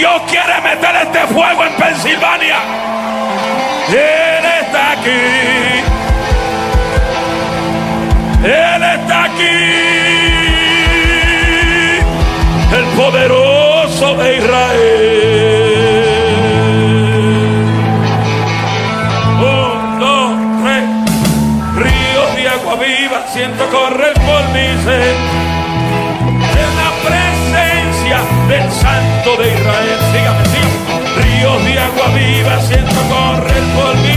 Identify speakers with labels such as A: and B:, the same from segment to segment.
A: Dios quiere meter este fuego en Pensilvania. Él está aquí. Él está aquí. El poderoso de Israel. Un, dos, tres. Ríos de agua viva siento correr por mi ser. Santo de Israel. Sígame, sígame. Ríos de agua viva siento correr por mi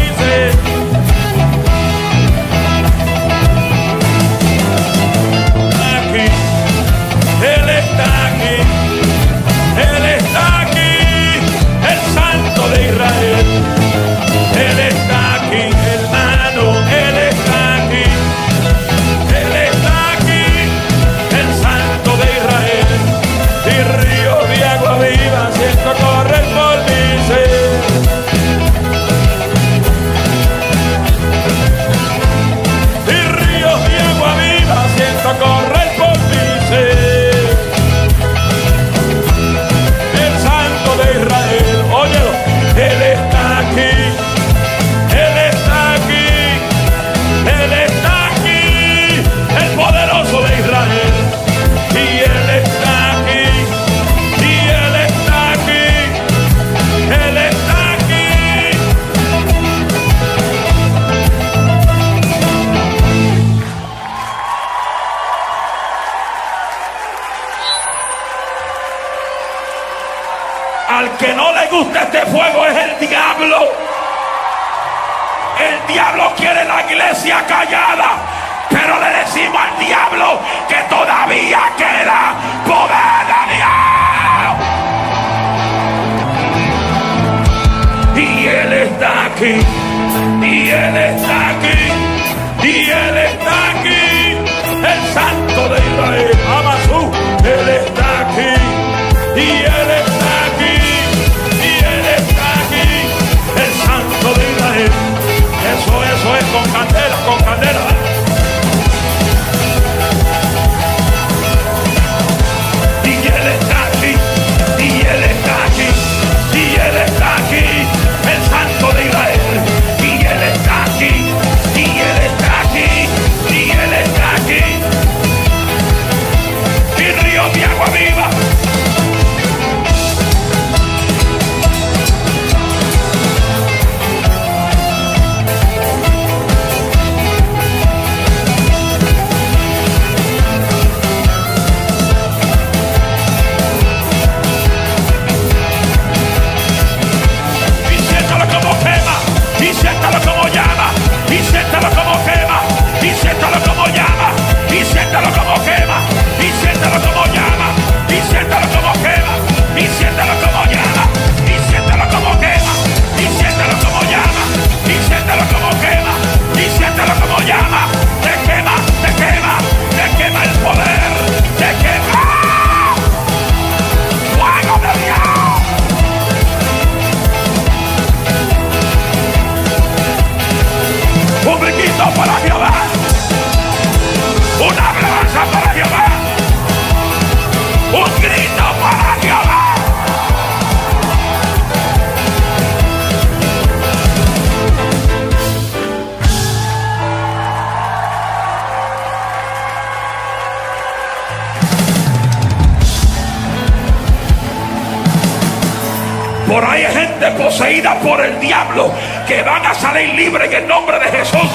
A: Al que no le gusta este fuego es el diablo. El diablo quiere la iglesia callada, pero le decimos al diablo que todavía queda poder de Dios. Y Él está aquí, y Él está aquí, y Él está aquí, el Santo de Israel, Amasú, Él está aquí, y Él con candela, con Por ahí hay gente poseída por el diablo que van a salir libres en el nombre de Jesús.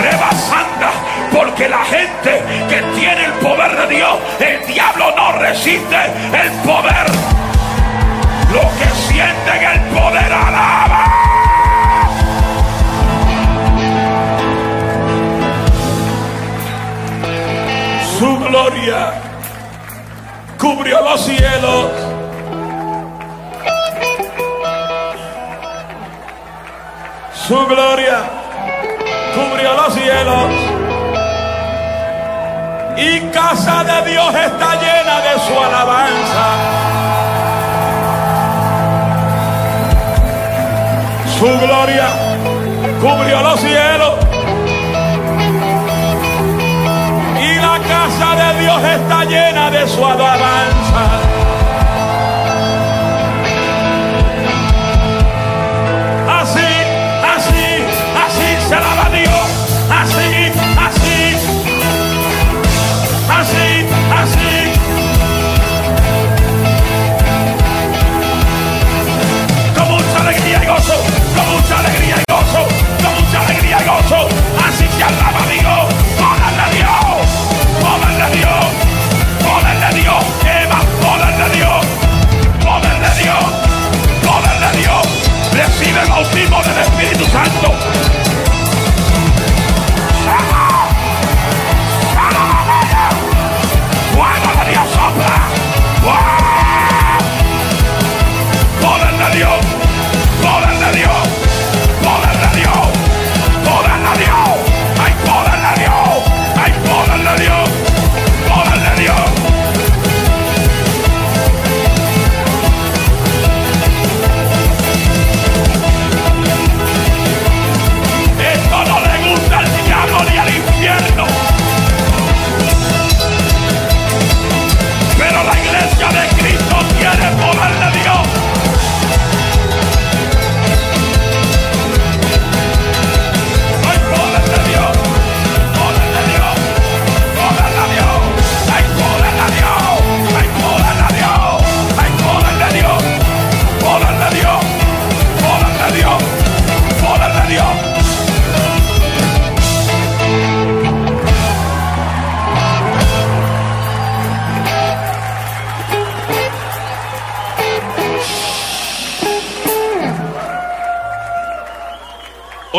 A: Rebasando, porque la gente que tiene el poder de Dios, el diablo no resiste el poder. Los que sienten el poder alaba. Su gloria cubrió los cielos. Su gloria cubrió los cielos. Y casa de Dios está llena de su alabanza. Su gloria cubrió los cielos. Y la casa de Dios está llena de su alabanza.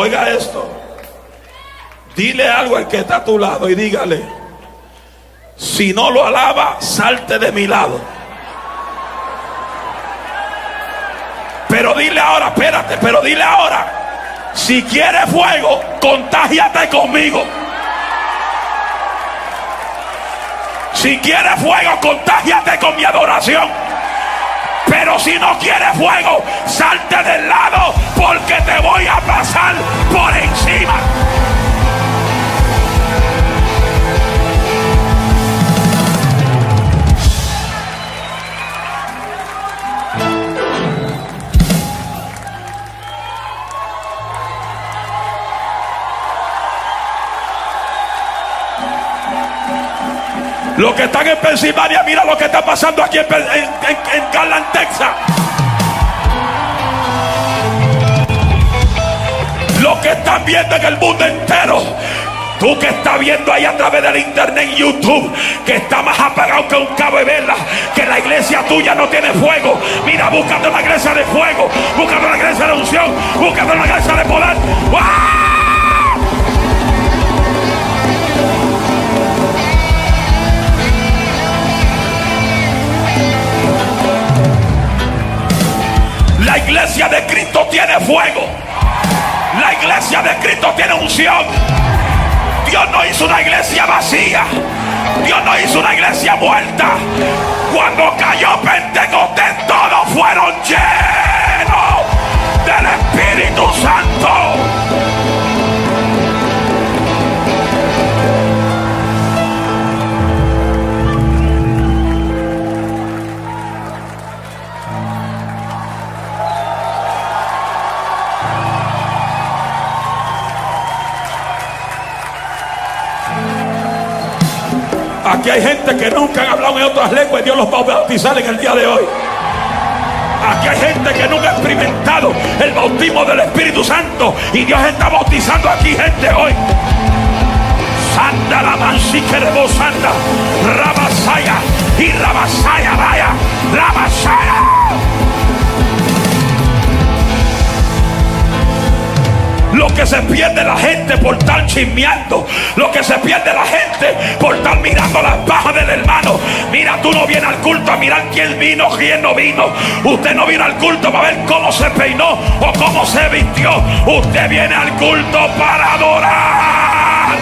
A: Oiga esto. Dile algo al que está a tu lado y dígale, si no lo alaba, salte de mi lado. Pero dile ahora, espérate, pero dile ahora, si quieres fuego, contágiate conmigo. Si quieres fuego, contágiate con mi adoración. Pero si no quieres fuego, salte del lado porque te Los que están en Pensilvania, mira lo que está pasando aquí en, en, Garland, Texas. Lo que están viendo en el mundo entero. Tú que estás viendo ahí a través del internet y YouTube, que está más apagado que un cabo de vela, que la iglesia tuya no tiene fuego. Mira, búscate una iglesia de fuego, búscate una iglesia de unción, búscate una iglesia de poder. Iglesia de Cristo tiene fuego. La iglesia de Cristo tiene unción. Dios no hizo una iglesia vacía. Dios no hizo una iglesia muerta. Cuando cayó Pentecostés, todos fueron llenos del Espíritu Santo. Nunca han hablado en otras lenguas Dios los va a bautizar en el día de hoy. Aquí hay gente que nunca ha experimentado el bautismo del Espíritu Santo y Dios está bautizando aquí gente hoy. Santa la mansique de Rabasaya y Rabasaya vaya, Rabasaya. Lo que se pierde la gente por estar chismeando. Lo que se pierde la gente por estar mirando las bajas del hermano. Mira, tú no vienes al culto a mirar quién vino, quién no vino. Usted no viene al culto para ver cómo se peinó o cómo se vistió. Usted viene al culto para adorar.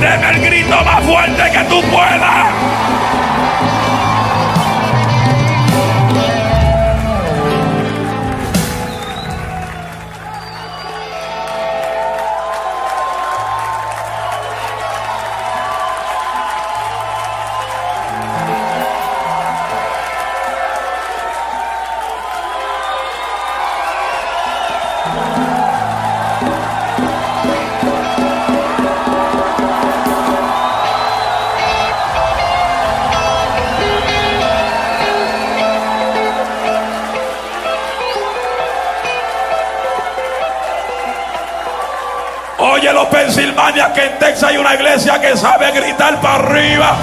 A: Deme el grito más fuerte que tú puedas. Pensilvania que en Texas hay una iglesia que sabe gritar para arriba.